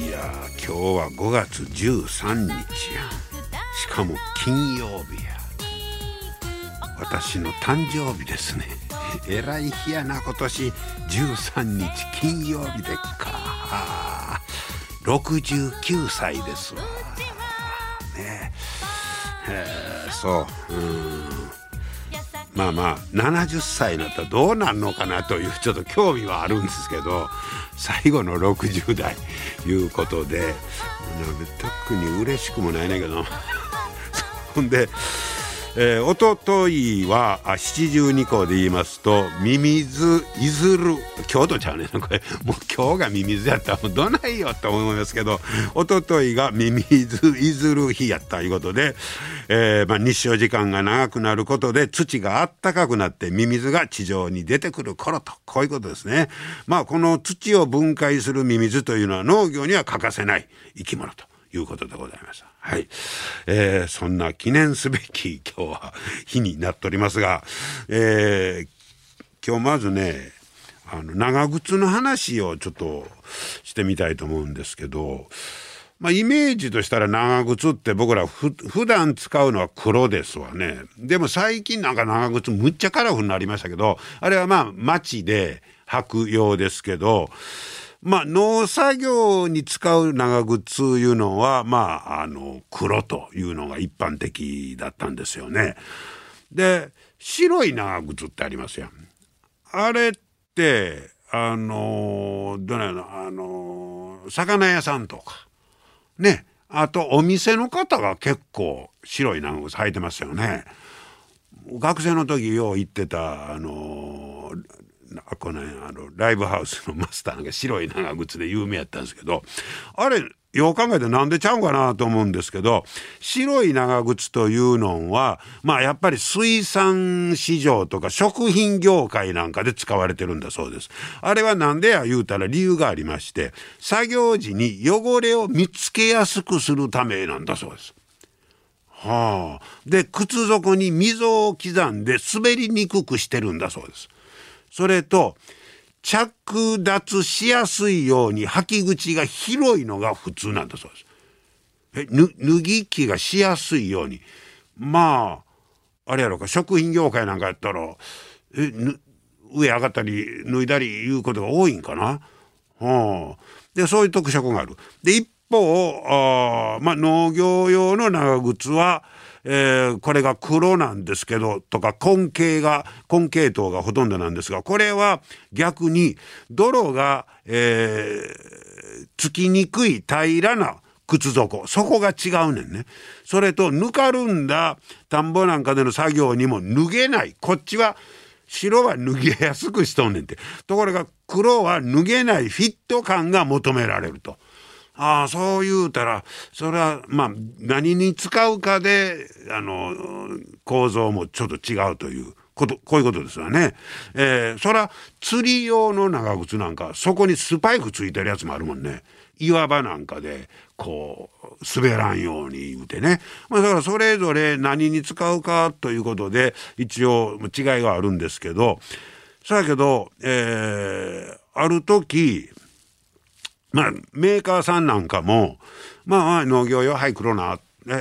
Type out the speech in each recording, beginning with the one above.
いや今日は5月13日や。しかも金曜日や。私の誕生日ですね。えらい日やな今年13日金曜日でっか。69歳ですわ。ね。えそう。うん。まあまあ70歳になったらどうなんのかなというちょっと興味はあるんですけど。最後の60代いうことで特に嬉しくもないねんけど。ほんでえー、おとといは七十二校で言いますとミミズいずる京都ちゃうね これもう今日がミミズやったらもうどないよと思いますけどおとといがミミズいずる日やったいうことで、えー、まあ、日照時間が長くなることで土があったかくなってミミズが地上に出てくる頃とこういうことですね。まあこの土を分解するミミズというのは農業には欠かせない生き物ということでございました。はい。えー、そんな記念すべき 今日は日になっておりますが、えー、今日まずね、あの、長靴の話をちょっとしてみたいと思うんですけど、まあ、イメージとしたら長靴って僕らふ普段使うのは黒ですわね。でも最近なんか長靴むっちゃカラフルになりましたけど、あれはまあ街で履くようですけど、まあ、農作業に使う長靴いうのは、まあ、あの、黒というのが一般的だったんですよね。で、白い長靴ってありますやん。あれって、あの、どれの、あの、魚屋さんとか、ね、あとお店の方が結構白い長靴履いてますよね。学生の時よう行ってた、あのこのあのライブハウスのマスターが白い長靴で有名やったんですけどあれよう考えてなんでちゃうかなと思うんですけど白い長靴というのはまあやっぱり水産市場とか食品業界なんかで使われてるんだそうです。あれはなんでや言うたら理由がありまして作業時に汚れを見つけやすくするためなんだそうです。はあ、で靴底に溝を刻んで滑りにくくしてるんだそうです。それと着脱しやすいように履き口が広いのが普通なんだそうです。え脱ぎ着がしやすいようにまああれやろか食品業界なんかやったらえ上上がったり脱いだりいうことが多いんかな。はあ、でそういう特色がある。で一方あ、まあ、農業用の長靴はえー、これが黒なんですけどとか根茎が根系統がほとんどなんですがこれは逆に泥が、えー、つきにくい平らな靴底。そこが違うねんね。それとぬかるんだ田んぼなんかでの作業にも脱げない。こっちは白は脱げやすくしとんねんて。ところが黒は脱げないフィット感が求められると。ああそう言うたらそれはまあ何に使うかであの構造もちょっと違うということこういうことですよね。えー、それは釣り用の長靴なんかそこにスパイクついてるやつもあるもんね。岩場なんかでこう滑らんように言うてね、まあ、だからそれぞれ何に使うかということで一応違いがあるんですけどそやけど、えー、ある時まあ、メーカーさんなんかも、まあ、農業用、はい、黒な、え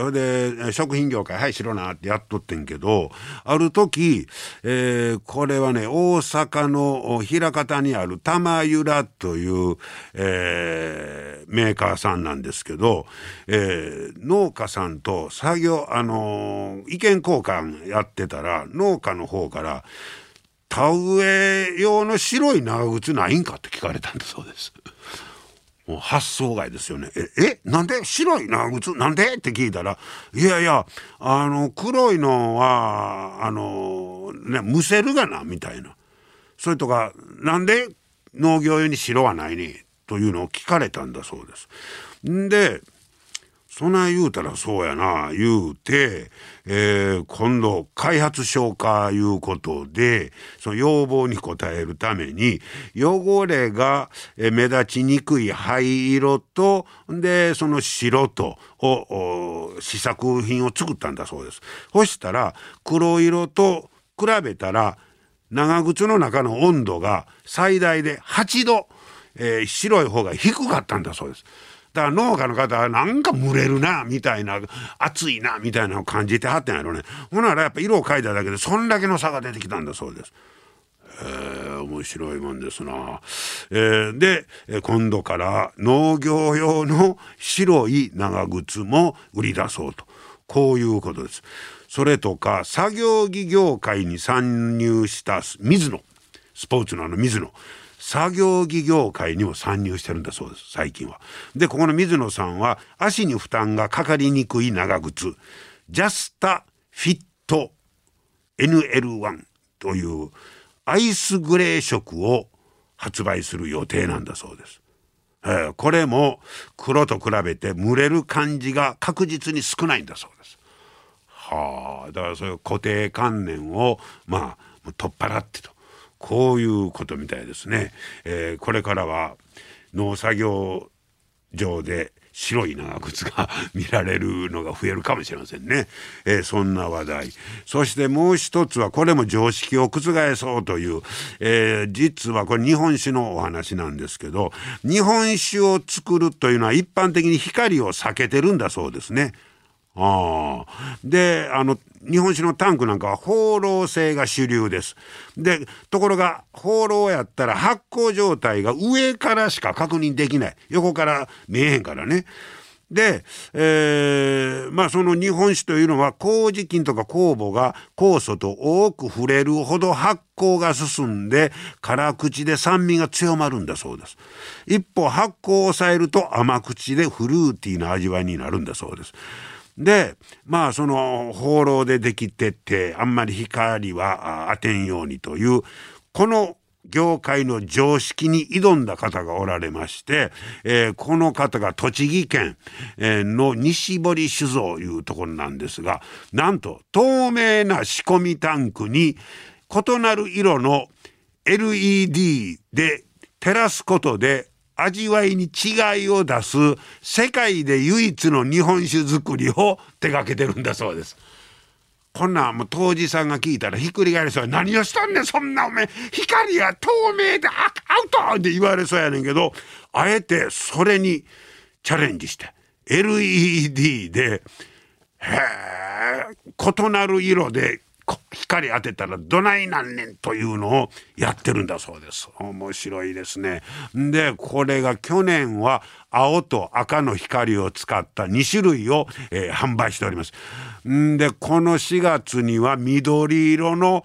ー、で、食品業界、はい、白なってやっとってんけど、ある時、えー、これはね、大阪の枚方にある玉浦という、えー、メーカーさんなんですけど、えー、農家さんと作業、あのー、意見交換やってたら、農家の方から、田植え用の白い長靴ないんかって聞かれたんだそうです。もう発想外ですよね。え、え、なんで白い長靴？なんで？って聞いたら、いやいや、あの、黒いのは、あの、ね、むせるがな、みたいな。それとか、なんで農業用に白はないねというのを聞かれたんだそうです。んでそな言うたらそうやな言うて、えー、今度開発消化いうことでその要望に応えるために汚れが目立ちにくい灰色とでその白とを試作品を作ったんだそうです。そしたら黒色と比べたら長靴の中の温度が最大で8度、えー、白い方が低かったんだそうです。だから農家の方はなんか蒸れるなみたいな暑いなみたいなのを感じてはったんやろねほならやっぱ色を描いただけでそんだけの差が出てきたんだそうです。えー、面白いもんですな。えー、で今度から農業用の白い長靴も売り出そうとこういうことです。それとか作業着業界に参入した水野スポーツのあの水野作業着業界にも参入してるんだそうです最近は。でここの水野さんは足に負担がかかりにくい長靴ジャスタフィット NL1 というアイスグレー色を発売する予定なんだそうです。えー、これも黒と比べて蒸れる感じが確実に少ないんだそうです。はあだからそういう固定観念をまあ取っ払ってとこういうことみたいですね。えー、これからは農作業場で白い長靴が 見られるのが増えるかもしれませんね。えー、そんな話題。そしてもう一つはこれも常識を覆そうという、えー、実はこれ日本酒のお話なんですけど日本酒を作るというのは一般的に光を避けてるんだそうですね。あであの日本酒のタンクなんかは放浪性が主流です。でところが放浪やったら発酵状態が上からしか確認できない横から見えへんからね。で、えー、まあその日本酒というのは麹菌とか酵母が酵素と多く触れるほど発酵が進んで辛口で酸味が強まるんだそうです。一方発酵を抑えると甘口でフルーティーな味わいになるんだそうです。でまあその放浪でできててあんまり光は当てんようにというこの業界の常識に挑んだ方がおられまして、えー、この方が栃木県、え、の西堀酒造いうところなんですがなんと透明な仕込みタンクに異なる色の LED で照らすことで味わいに違いを出す世界で唯一の日本酒造りを手がけてるんだそうです。こんなんもう当時さんが聞いたらひっくり返りそう何をしたんねんそんなおめ光が透明でアウトって言われそうやねんけどあえてそれにチャレンジして LED でへえ異なる色で光当てたらどないなんねんというのをやってるんだそうです。面白いですね。でこれが去年は青と赤の光を使った2種類を、えー、販売しております。んでこの4月には緑色の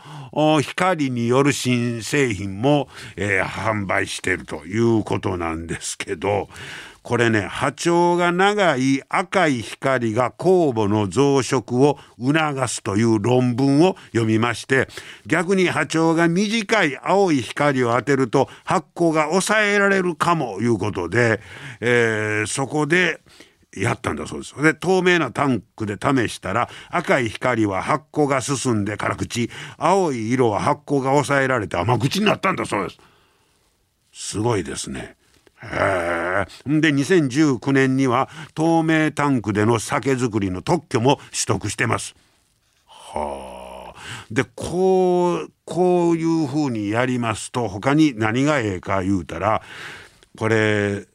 光による新製品も、えー、販売しているということなんですけどこれね波長が長い赤い光が酵母の増殖を促すという論文を読みまして逆に波長が短い青い光を当てると発酵が抑えられるかもいうことで、えー、そこでやったんだそうです。で、透明なタンクで試したら、赤い光は発酵が進んで辛口、青い色は発酵が抑えられて甘口になったんだそうです。すごいですね。へで2019年には透明タンクでの酒造りの特許も取得してます。はあ。でこうこういうふうにやりますと他に何がええか言うたらこれ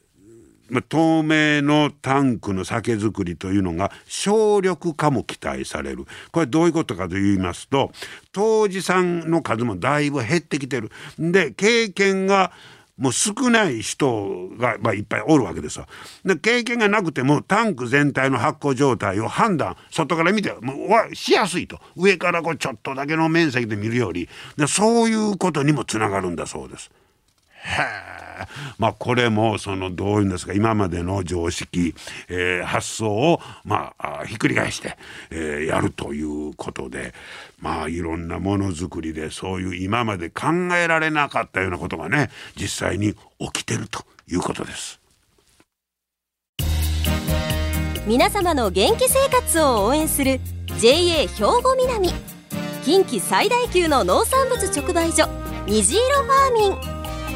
透明のタンクの酒造りというのが省力化も期待されるこれどういうことかと言いますと当時さんの数もだいぶ減ってきてるで経験がもう少ない人が、まあ、いっぱいおるわけですよ。で経験がなくてもタンク全体の発酵状態を判断外から見てもうしやすいと上からこうちょっとだけの面積で見るよりでそういうことにもつながるんだそうです。へえ まあこれもそのどういうんですか今までの常識、えー、発想をまあひっくり返して、えー、やるということでまあいろんなものづくりでそういう今まで考えられなかったようなことがね実際に起きてるということです。皆様の元気生活を応援する JA 兵庫南近畿最大級の農産物直売所虹色ファーミン。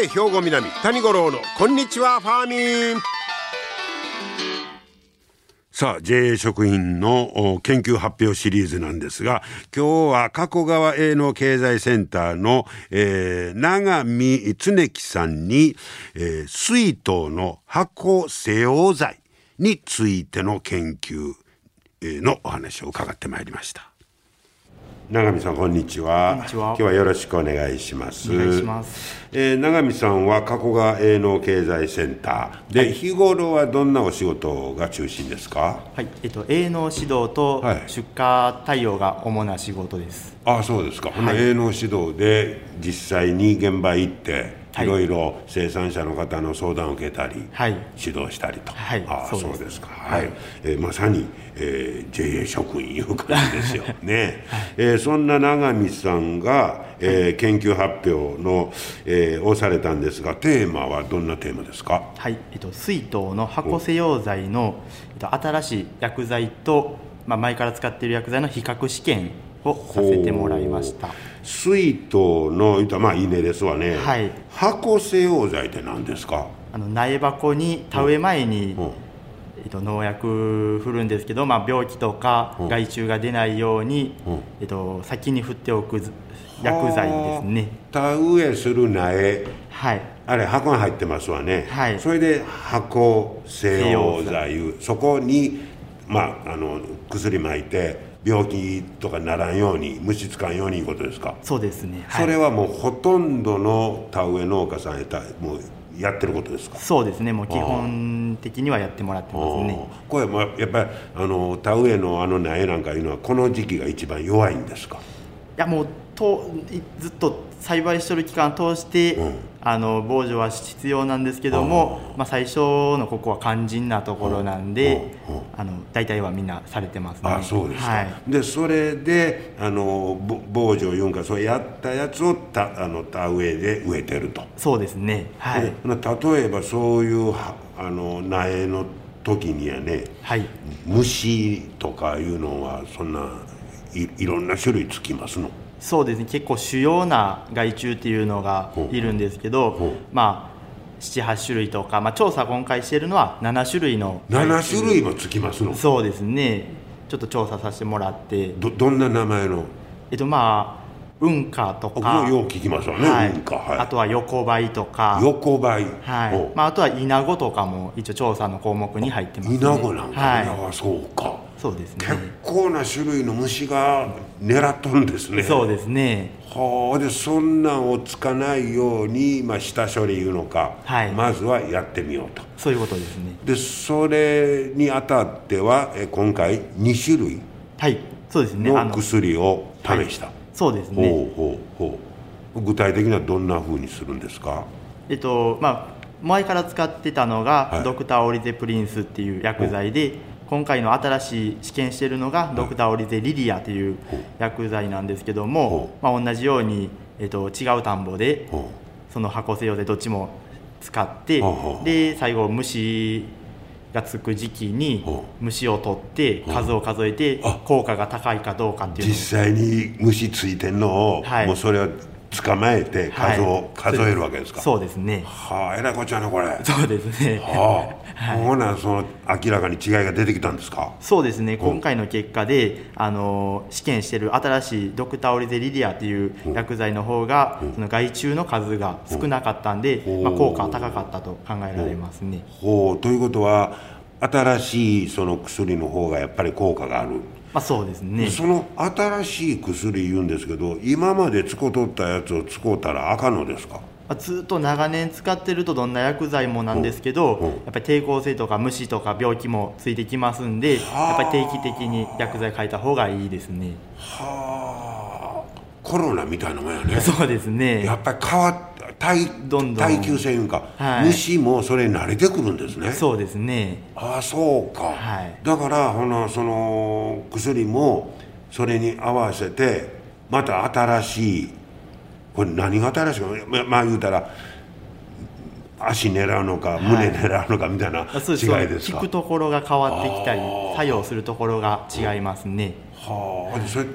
JA 兵庫南谷五郎のこんにちはファーミン。さあ JA 食品の研究発表シリーズなんですが今日は加古川営農経済センターの、えー、長見恒樹さんに、えー、水筒の箱西洋剤についての研究のお話を伺ってまいりました。永見さんこんにちは。今日はよろしくお願いします。お願いします、えー、永見さんは加古川営農経済センター。で、はい、日頃はどんなお仕事が中心ですか？はい。えっと営農指導と出荷対応が主な仕事です、はい、あそうですか、はい、営農指導で実際に現場行ってい。ろいろ生産者の方の相談を受けたり、はい、指導したりと、はい、あそうです。か、はい、えー、まさに、えー、JA 職員いう感じですよね、はい、えー、そんな永見さんが、えー、研究発表の、えー、をされたんですがテーマはどんなテーマですか？はい、えっと、水筒の箱瀬溶剤の、えっと、新しい薬剤と、まあ、前から使っている薬剤の比較試験をさせてもらいました。水筒のまあ稲ですわね、はい、箱製溶剤って何ですか？あの苗箱に田植え前に、うんうん、えっと、農薬振るんですけど、まあ、病気とか害虫が出ないように、う。ん、えっと、先に振っておく薬剤ですね。田植えする苗。はい。あれ箱が入ってますわね、はい、それで箱製溶剤そこにまああの薬撒いて病気とかならんように虫つかんようにいうことですか？そうですね、はい、それはもうほとんどの田植え農家さんやったもうやってることですか？そうですね。もう基本的にはやってもらってますね。これまあやっぱりあの田植えのあの苗なんかいうのはこの時期が一番弱いんですか？いやもうとずっと栽培してる期間通して、うん、あの防除は必要なんですけども、まあ、最初のここは肝心なところなんで、あの大体はみんなされてますね。あそうですか、はい、でそれであの防除いうんかそうやったやつをたあの田植えで植えてると。そうですね。はい。例えばそういうあの苗の時にはね、はい、虫とかいうのはそんないいろんな種類つきますの？そうですね。結構主要な害虫っていうのがいるんですけど、まあ78種類とか、まあ、調査今回しているのは7種類の7種類もつきますの？そうですね。ちょっと調査させてもらって。どどんな名前の？えっとまあ運化とか。よう聞きますわね、はい、はい、あとは横ばいとか。横ばい、はい。まあ、あとはイナゴとかも一応調査の項目に入ってます、ね、イナゴなんか、はい、そうかそうですね。結構な種類の虫が狙っとるんですね。そうですね。はあでそんなんをつかないように、まあ、下処理いうのか、はい、まずはやってみようと。そういうことですね。でそれにあたってはえ今回2種類はい。そうですね。の薬を試した、はい、そうですね。ほうほうほう。具体的にはどんなふうにするんですか？えっとまあ前から使ってたのが、はい、ドクターオリゼプリンスっていう薬剤で、今回の新しい試験しているのがドクターオリゼリリアという薬剤なんですけども、まあ、同じように、えー、と違う田んぼでその箱製用でどっちも使ってで最後虫がつく時期に虫を取って数を数えて効果が高いかどうかっていう実際に虫ついてんのを、はい、もうそれを捕まえて数を、はい、数えるわけですか。そうですね。はあえらいこっちゃなこれ。そうですね。はあ、はい、ほなその明らかに違いが出てきたんですか。そうですね。今回の結果であの試験してる新しいドクターオリゼリディアっていう薬剤の方が、その害虫の数が少なかったんで、まあ、効果は高かったと考えられますね。ほう。ということは新しいその薬の方がやっぱり効果があるまあ、そうですね。その新しい薬言うんですけど今まで使うとったやつを使うたらあかんのですか？まあずっと長年使ってるとどんな薬剤もなんですけど、うんう。んやっぱり抵抗性とか虫とか病気もついてきますんで、はあやっぱり定期的に薬剤変えた方がいいですね。はあコロナみたいなもんやね。そうですね。やっぱり変わっ耐どんどん。耐久性いうか、はい。虫もそれに慣れてくるんですね。そうですね。ああそうか、はい。だからほなその薬もそれに合わせてまた新しいこれ何が新しいかままあ言うたら足狙うのか胸狙うのかみたいなあそう違いですか、効くところが変わってきたり作用するところが違いますね。はあ。それ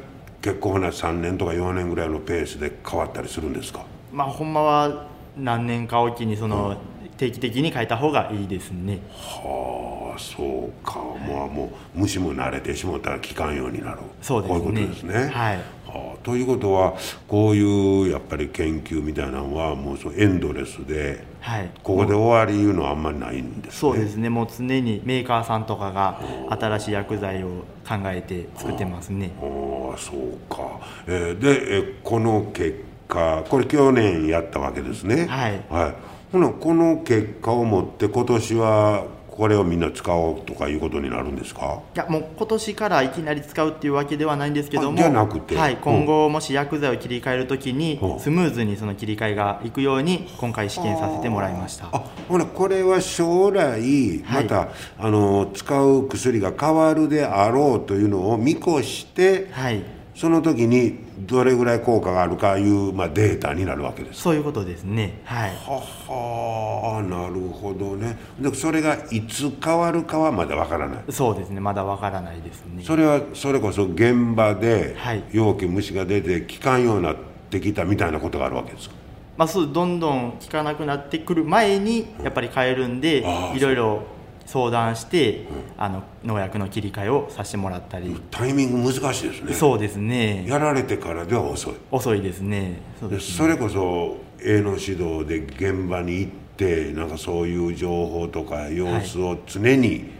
結構ほな3年とか4年ぐらいのペースで変わったりするんですか？まあほんまは何年かおきにその定期的に変えた方がいいですね。はあそうか、まあもう虫も慣れてしもったら効かんようになるそうですね。こういうことですね。はい。はあ、ということはこういうやっぱり研究みたいなのはもうそうエンドレスではい。ここで終わりいうのはあんまりないんですねそうですね。もう常にメーカーさんとかが新しい薬剤を考えて作ってますね。ああそうか、えーで、えーこの結果これ去年やったわけですねはいはい、ほなこの結果をもって今年はこれをみんな使おうとかいうことになるんですか？いやもう今年からいきなり使うっていうわけではないんですけどもあじゃなくて。はい、うん。今後もし薬剤を切り替えるときにうん。スムーズにその切り替えがいくように今回試験させてもらいました。あほなこれは将来また、あの使う薬が変わるであろうというのを見越してはいその時にどれぐらい効果があるかいう、まあ、データになるわけです。そういうことですね。はい。ははなるほどね。でそれがいつ変わるかはまだわからない。そうですね。まだわからないですね。それはそれこそ現場ではい。容器虫が出て効かんようになってきたみたいなことがあるわけですか？まあ、そうどんどん効かなくなってくる前にやっぱり変えるんでいろいろ相談してあの農薬の切り替えをさせてもらったり。タイミング難しいですね。そうですね。やられてからでは遅い。遅いですね。そうでね。それこそ営農指導で現場に行ってなんかそういう情報とか様子を常に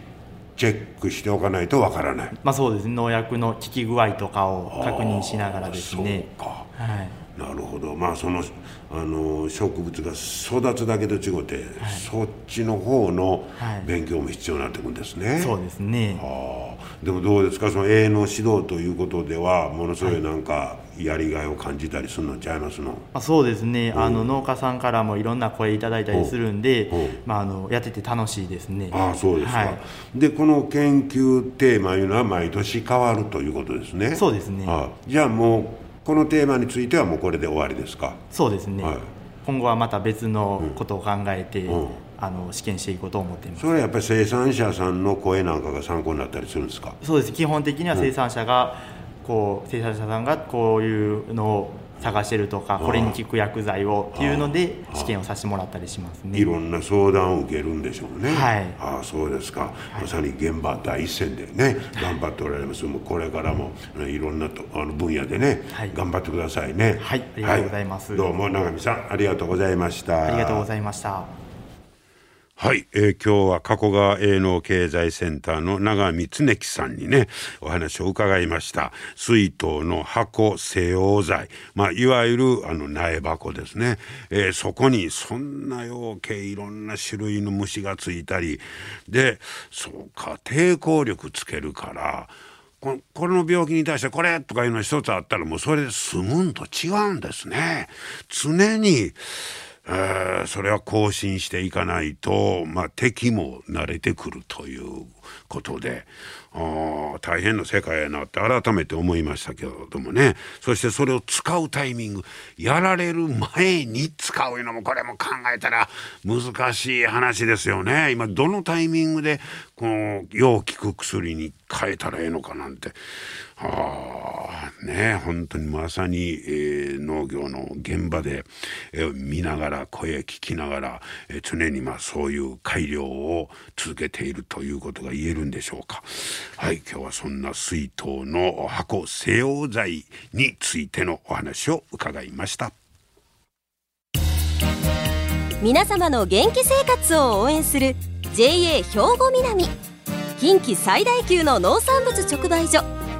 チェックしておかないとわからない、まあそうですね。農薬の効き具合とかを確認しながらですね。そうか。はい。なるほど。まあそのあの植物が育つだけと違って、そっちの方のはい。勉強も必要になってくるんですね、そうですね。ああでもどうですか？その営農指導ということではものすごいなんかやりがいを感じたりするのちゃいますの、まあ、そうですね。あの農家さんからもいろんな声いただいたりするんでうん。うん、まあ、あのやってて楽しいですね。ああそうですか、はい。でこの研究テーマいうのは毎年変わるということですね。そうですね。ああ。じゃあもうこのテーマについてはもうこれで終わりですか？そうですね、はい。今後はまた別のことを考えて、うん。あの試験していこうと思っています。それはやっぱり生産者さんの声なんかが参考になったりするんですか？そうです。基本的には生産者が、こう生産者さんがこういうのを探してるとかこれに効く薬剤をっていうので試験をさせてもらったりしますね。いろんな相談を受けるんでしょうね。はい。ああそうですか、まさに現場第一線でね頑張っておられます。もうこれからもいろんなとあの分野でね、はい。頑張ってくださいね。はい。ありがとうございます。どうも永見さんありがとうございました。ありがとうございましたはい、えー今日は加古川営農経済センターの長見恒樹さんにねお話を伺いました。水筒の箱西洋剤、まあ、いわゆるあの苗箱ですね、えーそこにそんな養鶏いろんな種類の虫がついたり。でそうか抵抗力つけるからここの病気に対してこれとかいうの一つあったらもうそれで済むんと違うんですね。常にえーそれは更新していかないと、まあ、敵も慣れてくるということであ大変な世界やなって改めて思いましたけれどもね。そしてそれを使うタイミングやられる前に使うのもこれも考えたら難しい話ですよね。今どのタイミングでこのよう効く薬に変えたらええのかなんて。ああね本当にまさに、えー農業の現場で、えー見ながら声聞きながら、えー常にまあそういう改良を続けているということが言えるんでしょうか。はい今日はそんな水筒の箱西洋剤についてのお話を伺いました。皆様の元気生活を応援する JA 兵庫南。近畿最大級の農産物直売所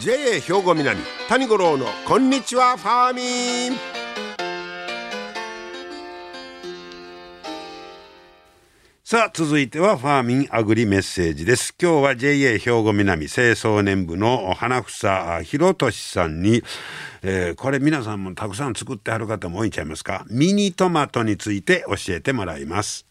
JA 兵庫南谷五郎のこんにちはファーミン。さあ続いてはファーミンアグリメッセージです。今日は JA 兵庫南清掃年部の花房博俊さんに、えー、これ皆さんもたくさん作ってある方も多いんちゃいますか？ミニトマトについて教えてもらいます。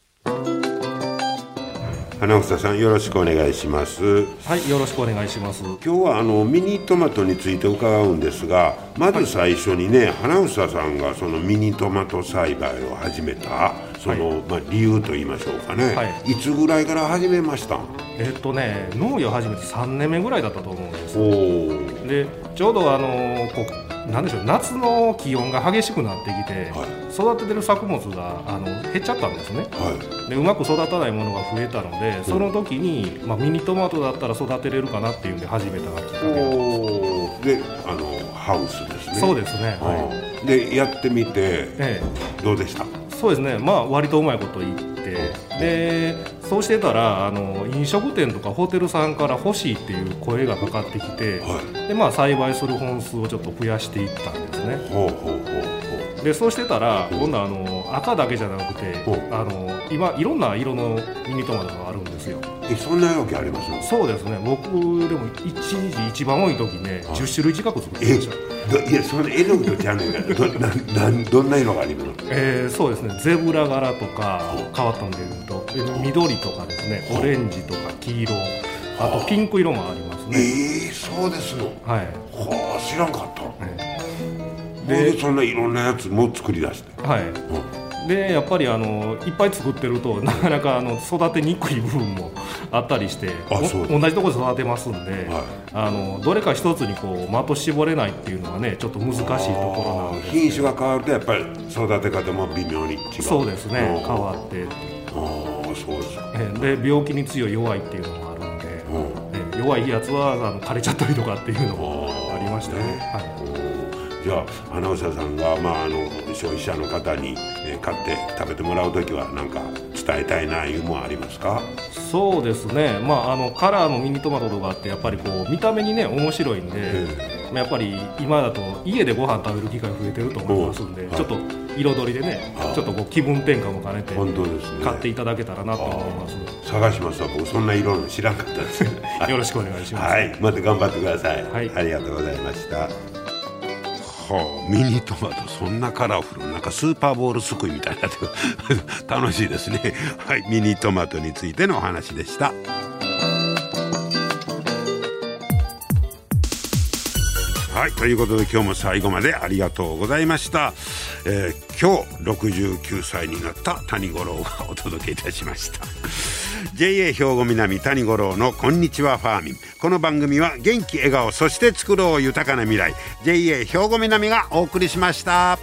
花房さんよろしくお願いします。はいよろしくお願いします。今日はあのミニトマトについて伺うんですがまず最初にね、はい、花房さんがそのミニトマト栽培を始めたその、はい、まあ、理由と言いましょうかね、はい、いつぐらいから始めました？えっとね農業始めて3年目ぐらいだったと思うんですでちょうどあのこなんでしょう夏の気温が激しくなってきて、はい、育ててる作物があの減っちゃったんですね、はい、でうまく育たないものが増えたので、その時に、まあ、ミニトマトだったら育てれるかなっていうんで始めたきっかけであのハウスですね。そうですね、はい、でやってみて、ええ、どうでした？そうですね。まあ割とうまいこと言ってでそうしてたらあの飲食店とかホテルさんから欲しいっていう声がかかってきて、はい、でまあ栽培する本数をちょっと増やしていったんですね。ほうほうほうでそうしてたら今度あの赤だけじゃなくてあの今いろんな色のミニトマトがあるんですよ。えそんなわけあります？そうですね。僕でも一日一番多い時ね10種類近く作ってました。いやその絵の具とちゃうねんから。どななどんな色があります？えー、そうですね。ゼブラ柄とか変わったんでいうと。緑とかですね。オレンジとか黄色。あとピンク色もありますね。ええー、そうですのはい。はあ知らんかった、でそんないろんなやつも作り出して。はい、うん。でやっぱりあのいっぱい作ってると なかなかあの育てにくい部分も あったりして同じところで育てますんで、はい、あのどれか一つにこう的絞れないっていうのはねちょっと難しいところなんです品種が変わるとやっぱり育て方も微妙に違う。そうですね。変わって。ああそうですで病気に強い弱いっていうのもあるんで、弱いやつはあの枯れちゃったりとかっていうのもありましたね、はいじゃあアナウンサーさんが、まあ、あの消費者の方に、えー、買って食べてもらう時は何か伝えたいないうもありますか？そうですね、まあ、あのカラーのミニトマトとかってやっぱりこう見た目にね面白いんで、まあ、やっぱり今だと家でご飯食べる機会増えてると思いますんで、はい、ちょっと彩りでねちょっとこう気分転換も兼ねて本当です、ね、買っていただけたらなと思います。探しますわ僕そんな色の知らんかったです。よろしくお願いします、はい、また頑張ってください、はい、ありがとうございましたはあ、ミニトマト。そんなカラフル。なんかスーパーボールすくいみたいな。楽しいですね。はいミニトマトについてのお話でした。はいということで今日も最後までありがとうございました、えー、今日69歳になった谷五郎がお届けいたしました。JA 兵庫南谷五郎のこんにちはファーミンこの番組は元気笑顔そして作ろう豊かな未来 JA 兵庫南がお送りしました。